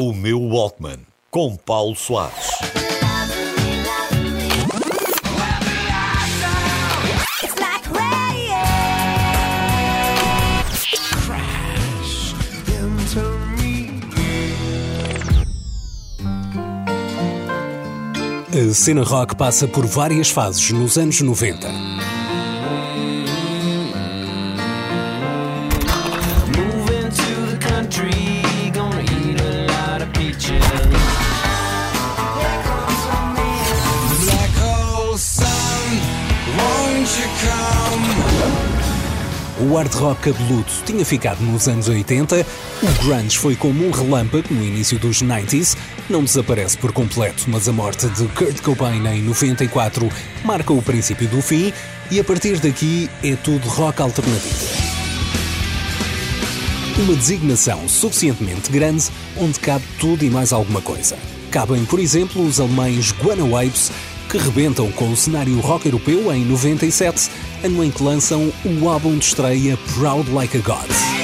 O meu Walkman, com Paulo Soares. A cena rock passa por várias fases nos anos 90. O hard rock cabeludo tinha ficado nos anos 80, o grunge foi como um relâmpago no início dos 90s, não desaparece por completo, mas a morte de Kurt Cobain em 94 marca o princípio do fim e a partir daqui é tudo rock alternativo. Uma designação suficientemente grande onde cabe tudo e mais alguma coisa. Cabem, por exemplo, os alemães Guana Apes, que rebentam com o cenário rock europeu em 97, ano em que lançam o álbum de estreia Proud Like a God.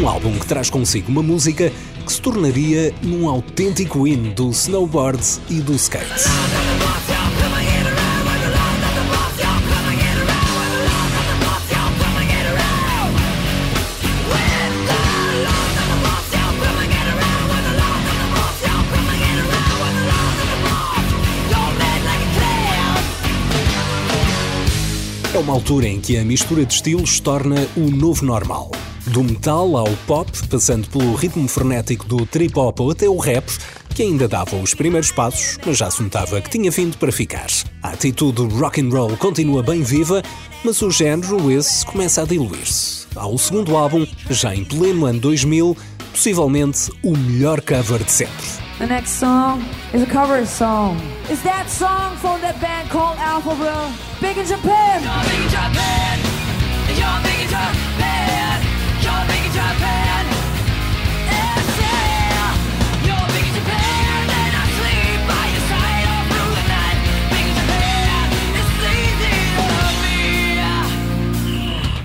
Um álbum que traz consigo uma música que se tornaria num autêntico hino do snowboard e do skate. É uma altura em que a mistura de estilos torna o novo normal. Do metal ao pop, passando pelo ritmo frenético do trip hop até o rap, que ainda dava os primeiros passos, mas já se notava que tinha vindo para ficar. A atitude rock and roll continua bem viva, mas o género esse começa a diluir-se. Ao segundo álbum, já em pleno ano 2000, possivelmente o melhor cover de sempre. The next song is a cover song. Is that song from that band called Alphaville? Big in Japan.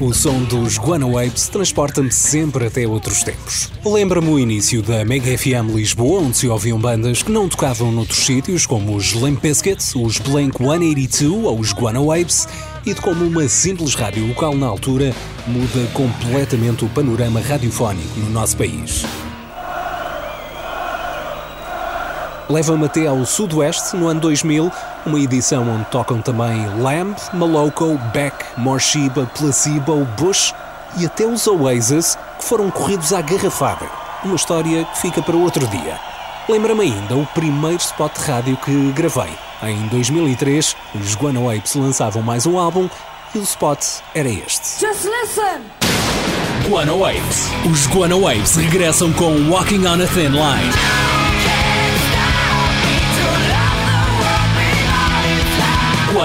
O som dos Guana Apes transporta-me sempre até outros tempos. Lembra-me o início da Mega FM Lisboa, onde se ouviam bandas que não tocavam noutros sítios, como os Limp Bizkit, os Blink 182 ou os Guana Apes, e de como uma simples rádio local na altura muda completamente o panorama radiofónico no nosso país. Leva-me até ao Sudoeste, no ano 2000, uma edição onde tocam também Lamb, Maloko, Beck, Morshiba, Placebo, Bush e até os Oasis, que foram corridos à garrafada. Uma história que fica para outro dia. Lembra-me ainda o primeiro spot de rádio que gravei. Em 2003, os Guano Apes lançavam mais um álbum e o spot era este. Just listen. Guano Apes. Os Guano Apes regressam com Walking on a Thin Line.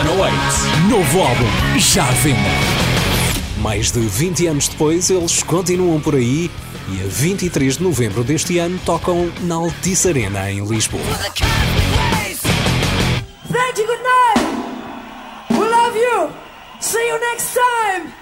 Apes, novo álbum, já à venda. Mais de 20 anos depois, eles continuam por aí e a 23 de novembro deste ano tocam na Altice Arena, em Lisboa. Thank you. Good night. We love you. See you next time.